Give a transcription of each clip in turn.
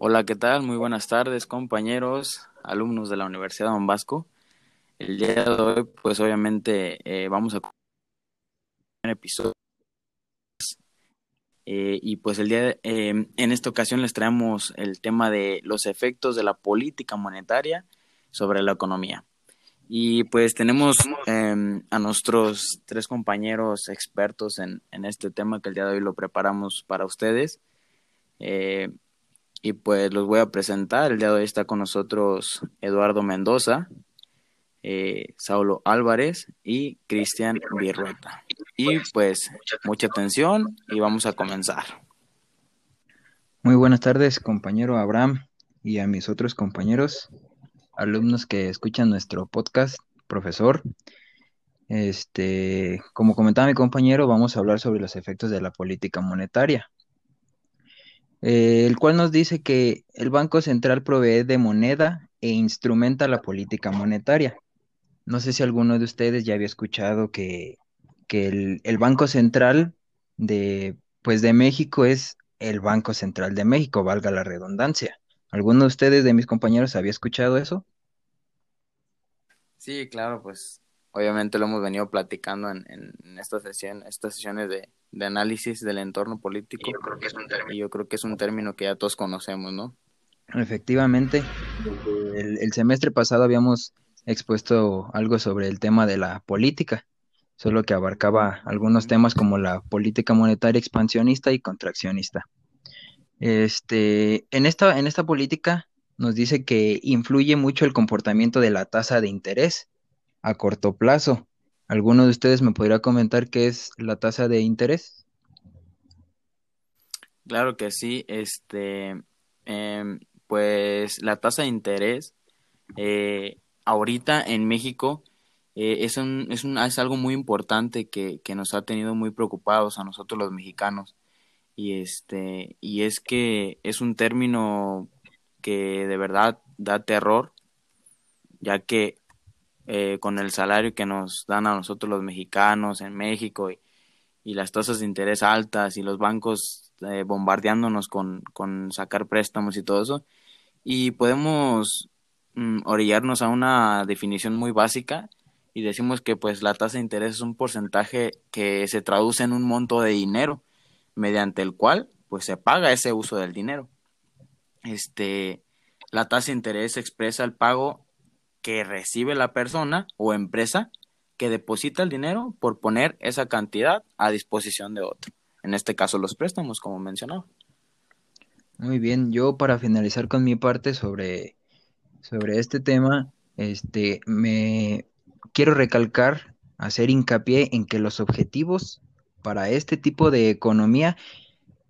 Hola, ¿qué tal? Muy buenas tardes, compañeros, alumnos de la Universidad de Don Vasco. El día de hoy, pues obviamente eh, vamos a un episodio eh, y pues el día de, eh, en esta ocasión les traemos el tema de los efectos de la política monetaria sobre la economía. Y pues tenemos em, a nuestros tres compañeros expertos en, en, este tema que el día de hoy lo preparamos para ustedes. Y pues los voy a presentar. El día de hoy está con nosotros Eduardo Mendoza, eh, Saulo Álvarez y Cristian Virrueta. Y pues mucha atención y vamos a comenzar. Muy buenas tardes, compañero Abraham y a mis otros compañeros, alumnos que escuchan nuestro podcast, profesor. Este, como comentaba mi compañero, vamos a hablar sobre los efectos de la política monetaria. Eh, el cual nos dice que el Banco Central provee de moneda e instrumenta la política monetaria. No sé si alguno de ustedes ya había escuchado que, el, el, Banco Central de, pues de México es el Banco Central de México, valga la redundancia. ¿Alguno de ustedes, de mis compañeros, había escuchado eso? Sí, claro, pues obviamente lo hemos venido platicando en, en estas sesiones de, de análisis del entorno político. Y yo, creo que es un término, yo creo que es un término que ya todos conocemos, ¿no? Efectivamente, el, el, semestre pasado habíamos expuesto algo sobre el tema de la política, solo que abarcaba algunos temas como la política monetaria expansionista y contraccionista. Este, en esta, en esta política nos dice que influye mucho el comportamiento de la tasa de interés a corto plazo, ¿Alguno de ustedes me podría comentar qué es la tasa de interés? Claro que sí, este, em, pues la tasa de interés eh, ahorita en México eh, es, un, es, un, es, algo muy importante que, que, nos ha tenido muy preocupados a nosotros los mexicanos y este y es que es un término que de verdad da terror ya que eh, con el salario que nos dan a nosotros los mexicanos en México y, las tasas de interés altas y los bancos eh, bombardeándonos con, sacar préstamos y todo eso. Y podemos mm, orillarnos a una definición muy básica y decimos que pues la tasa de interés es un porcentaje que se traduce en un monto de dinero mediante el cual pues se paga ese uso del dinero. Este, la tasa de interés expresa el pago que recibe la persona o empresa que deposita el dinero por poner esa cantidad a disposición de otro. En este caso los préstamos, como mencionaba. Muy bien, yo para finalizar con mi parte sobre, sobre este tema, este, me quiero recalcar, hacer hincapié en que los objetivos para este tipo de economía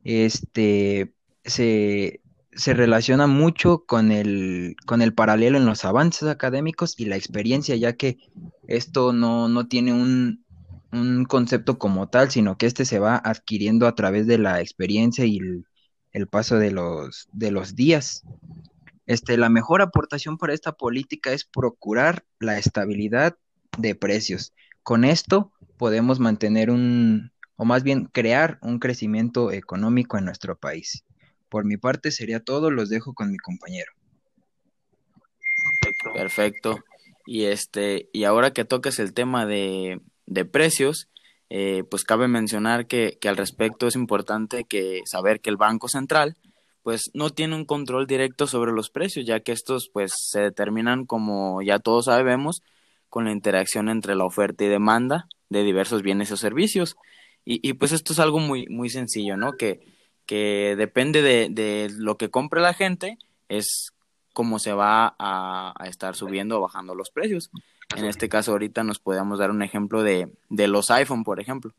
este, se, se relaciona mucho con el, con el paralelo en los avances académicos y la experiencia, ya que esto no, no tiene un, un, concepto como tal, sino que este se va adquiriendo a través de la experiencia y el, el paso de los, de los días. Este, la mejor aportación para esta política es procurar la estabilidad de precios. Con esto podemos mantener un, o más bien crear un crecimiento económico en nuestro país. Por mi parte sería todo, los dejo con mi compañero. Perfecto. Y este, y ahora que toques el tema de, de precios, eh, pues cabe mencionar que, que, al respecto es importante que saber que el Banco Central pues no tiene un control directo sobre los precios, ya que estos pues se determinan como ya todos sabemos con la interacción entre la oferta y demanda de diversos bienes o servicios. Y, y pues esto es algo muy, muy sencillo, ¿no? Que, que depende de, de lo que compre la gente, es cómo se va a, estar subiendo o bajando los precios. En este caso, ahorita nos podemos dar un ejemplo de, de los iPhone, por ejemplo,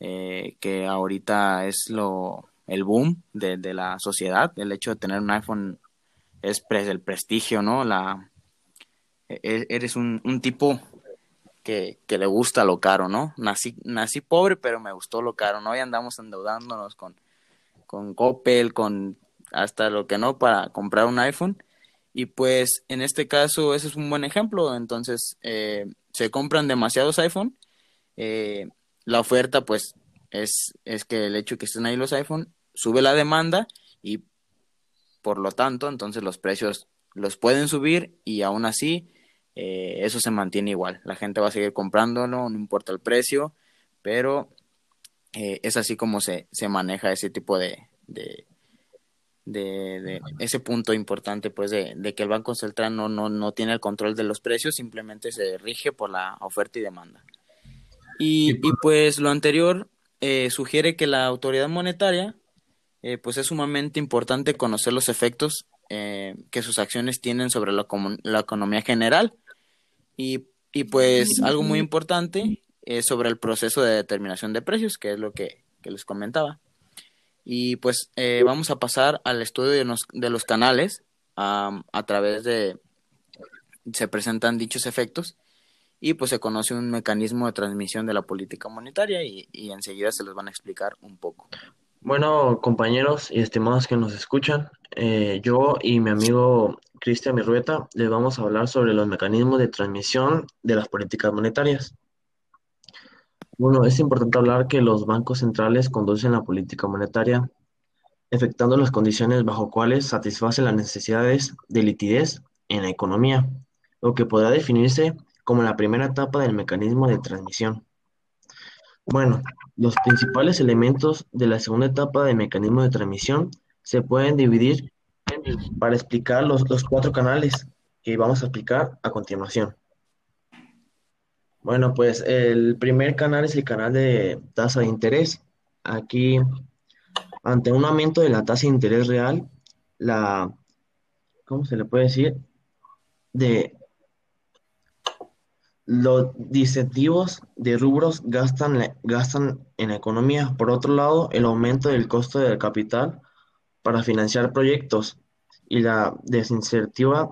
eh, que ahorita es lo el boom de, de, la sociedad. El hecho de tener un iPhone es el prestigio, ¿no? La, e, e, eres un, un tipo que, que, le gusta lo caro, ¿no? Nací, nací pobre, pero me gustó lo caro, ¿no? Y andamos endeudándonos con con Coppel, con hasta lo que no para comprar un iPhone. Y pues en este caso ese es un buen ejemplo. Entonces eh, se compran demasiados iPhone. Eh, la oferta pues es, es que el hecho de que estén ahí los iPhone sube la demanda y por lo tanto, entonces los precios los pueden subir y aún así eh, eso se mantiene igual. La gente va a seguir comprándolo, no importa el precio, pero eh, es así como se, se maneja ese tipo de, de, de, ese punto importante, pues, de, de, que el Banco Central no, no, no tiene el control de los precios, simplemente se rige por la oferta y demanda. Y, y pues lo anterior eh, sugiere que la autoridad monetaria, eh, pues es sumamente importante conocer los efectos eh, que sus acciones tienen sobre la, la economía general y, y, pues algo muy importante es sobre el proceso de determinación de precios, que es lo que, que les comentaba. Y pues eh, vamos a pasar al estudio de, los, de los canales a través de se presentan dichos efectos y pues se conoce un mecanismo de transmisión de la política monetaria y, y enseguida se los van a explicar un poco. Bueno, compañeros y estimados que nos escuchan, eh, yo y mi amigo Cristian Mirrueta les vamos a hablar sobre los mecanismos de transmisión de las políticas monetarias. Bueno, es importante hablar que los bancos centrales conducen la política monetaria, efectuando las condiciones bajo cuales satisface las necesidades de liquidez en la economía, lo que podrá definirse como la primera etapa del mecanismo de transmisión. Bueno, los principales elementos de la segunda etapa del mecanismo de transmisión se pueden dividir para explicar los, los cuatro canales que vamos a explicar a continuación. Bueno, pues el primer canal es el canal de tasa de interés. Aquí, ante un aumento de la tasa de interés real, la, ¿cómo se le puede decir? De los incentivos de rubros gastan, gastan en la economía. Por otro lado, el aumento del costo del capital para financiar proyectos y la desincentiva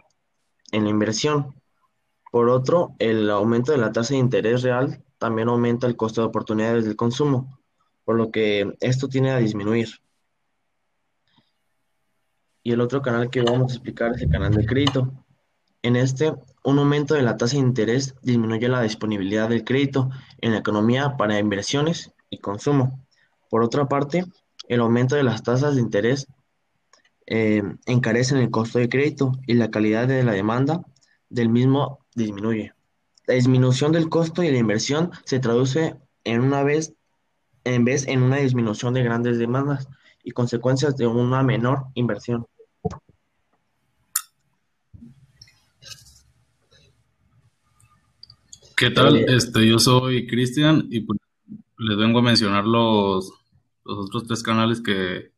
en la inversión. Por otro, el aumento de la tasa de interés real también aumenta el costo de oportunidades del consumo, por lo que esto tiene a disminuir. Y el otro canal que vamos a explicar es el canal del crédito. En este, un aumento de la tasa de interés disminuye la disponibilidad del crédito en la economía para inversiones y consumo. Por otra parte, el aumento de las tasas de interés eh, encarecen el costo de crédito y la calidad de la demanda del mismo disminuye. La disminución del costo y la inversión se traduce en una vez en vez en una disminución de grandes demandas y consecuencias de una menor inversión. ¿Qué tal? Este, yo soy Cristian y pues, les vengo a mencionar los, los otros tres canales que,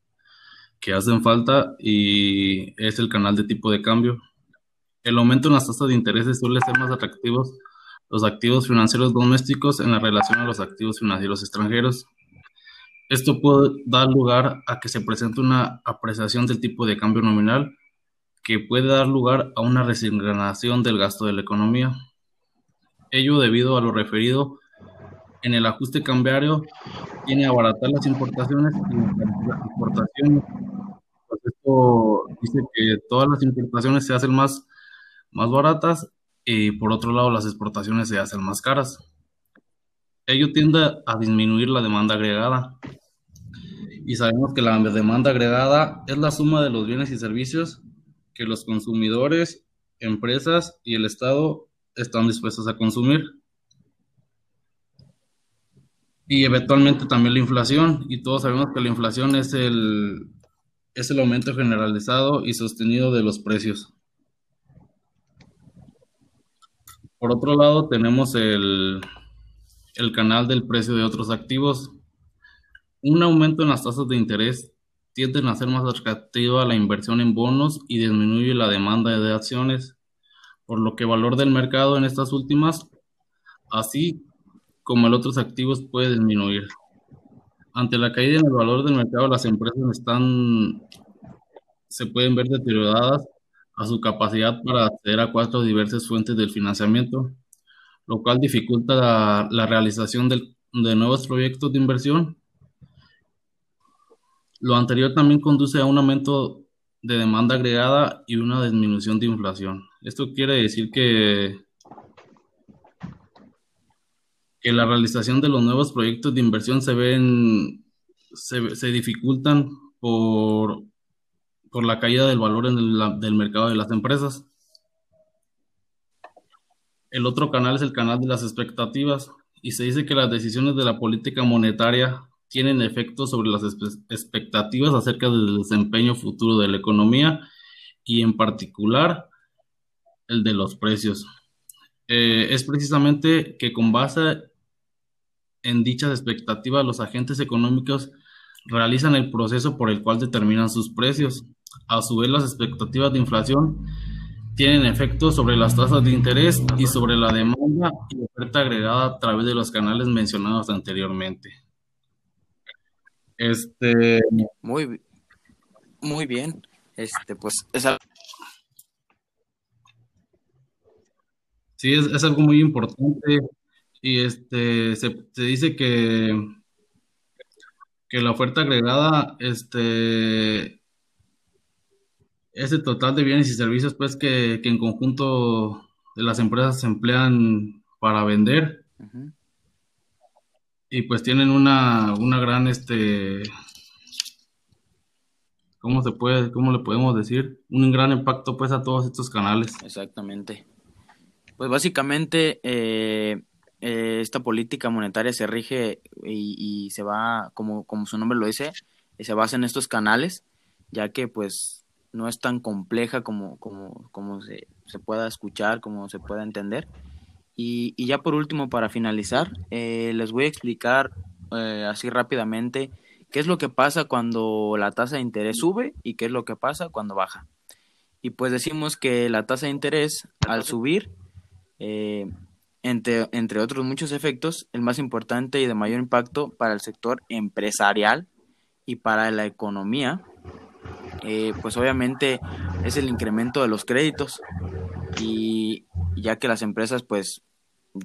que hacen falta y es el canal de tipo de cambio, el aumento en las tasas de interés suele ser más atractivos los activos financieros domésticos en la relación a los activos financieros extranjeros. Esto puede dar lugar a que se presente una apreciación del tipo de cambio nominal que puede dar lugar a una resignación del gasto de la economía. Ello debido a lo referido en el ajuste cambiario tiene a abaratar las importaciones y las exportaciones. Pues esto dice que todas las importaciones se hacen más más baratas y por otro lado las exportaciones se hacen más caras. Ello tiende a disminuir la demanda agregada. Y sabemos que la demanda agregada es la suma de los bienes y servicios que los consumidores, empresas y el Estado están dispuestos a consumir. Y eventualmente también la inflación. Y todos sabemos que la inflación es el, es el aumento generalizado y sostenido de los precios. Por otro lado, tenemos el, el canal del precio de otros activos. Un aumento en las tasas de interés tiende a ser más atractiva la inversión en bonos y disminuye la demanda de acciones, por lo que el valor del mercado en estas últimas, así como en otros activos, puede disminuir. Ante la caída en el valor del mercado, las empresas se pueden ver deterioradas a su capacidad para acceder a cuatro diversas fuentes del financiamiento, lo cual dificulta la, realización de nuevos proyectos de inversión. Lo anterior también conduce a un aumento de demanda agregada y una disminución de inflación. Esto quiere decir que, que la realización de los nuevos proyectos de inversión se ven, se, se dificultan por por la caída del valor en el, del mercado de las empresas. El otro canal es el canal de las expectativas y se dice que las decisiones de la política monetaria tienen efectos sobre las expectativas acerca del desempeño futuro de la economía y en particular el de los precios. Eh, es precisamente que con base en dichas expectativas los agentes económicos realizan el proceso por el cual determinan sus precios. A su vez, las expectativas de inflación tienen efectos sobre las tasas de interés y sobre la demanda y oferta agregada a través de los canales mencionados anteriormente. Este. Muy, muy bien. Este, pues Sí, es, algo muy importante. Y este se, se dice que, que la oferta agregada, este ese total de bienes y servicios pues que, en conjunto de las empresas se emplean para vender y pues tienen una, una gran este ¿cómo se puede, cómo le podemos decir? Un gran impacto pues a todos estos canales. Exactamente. Pues básicamente eh, eh, esta política monetaria se rige y, y, se va, como, como su nombre lo dice, se basa en estos canales, ya que pues no es tan compleja como, como, como se, se, pueda escuchar, como se pueda entender. Y, y ya por último, para finalizar, eh, les voy a explicar eh, así rápidamente qué es lo que pasa cuando la tasa de interés sube y qué es lo que pasa cuando baja. Y pues decimos que la tasa de interés al subir, eh, entre, entre otros muchos efectos, el más importante y de mayor impacto para el sector empresarial y para la economía eh, pues obviamente es el incremento de los créditos y ya que las empresas pues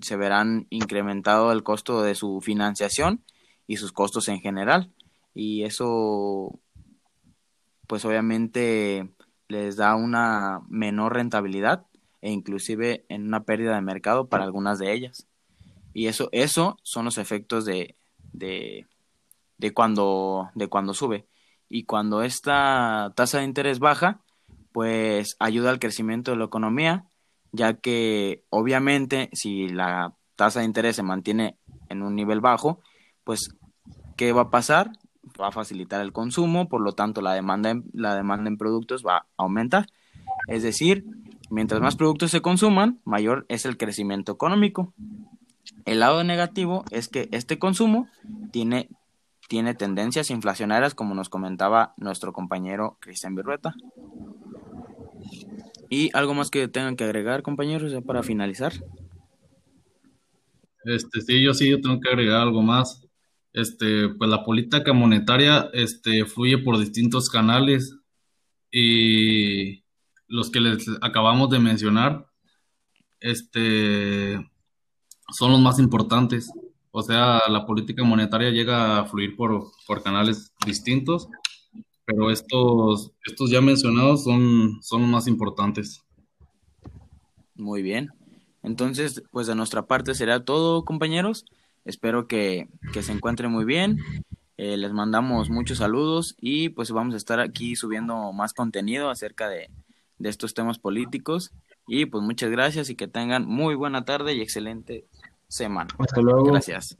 se verán incrementado el costo de su financiación y sus costos en general. Y eso pues obviamente les da una menor rentabilidad e inclusive en una pérdida de mercado para algunas de ellas. Y eso eso son los efectos de, de, de cuando de cuando sube y cuando esta tasa de interés baja, pues ayuda al crecimiento de la economía, ya que obviamente si la tasa de interés se mantiene en un nivel bajo, pues ¿qué va a pasar? Va a facilitar el consumo, por lo tanto la demanda en, la demanda en productos va a aumentar. Es decir, mientras más productos se consuman, mayor es el crecimiento económico. El lado negativo es que este consumo tiene tiene tendencias inflacionarias, como nos comentaba nuestro compañero Cristian Birrueta. ¿Y algo más que tengan que agregar, compañeros, ya para finalizar? Este, sí, yo sí, yo tengo que agregar algo más. Este, pues la política monetaria este, fluye por distintos canales y los que les acabamos de mencionar este, son los más importantes. O sea, la política monetaria llega a fluir por, por canales distintos, pero estos, estos ya mencionados son, son más importantes. Muy bien. Entonces, pues de nuestra parte será todo, compañeros. Espero que, que se encuentren muy bien. Eh, les mandamos muchos saludos y pues vamos a estar aquí subiendo más contenido acerca de, de estos temas políticos. Y pues muchas gracias y que tengan muy buena tarde y excelente semana. Hasta luego. Gracias.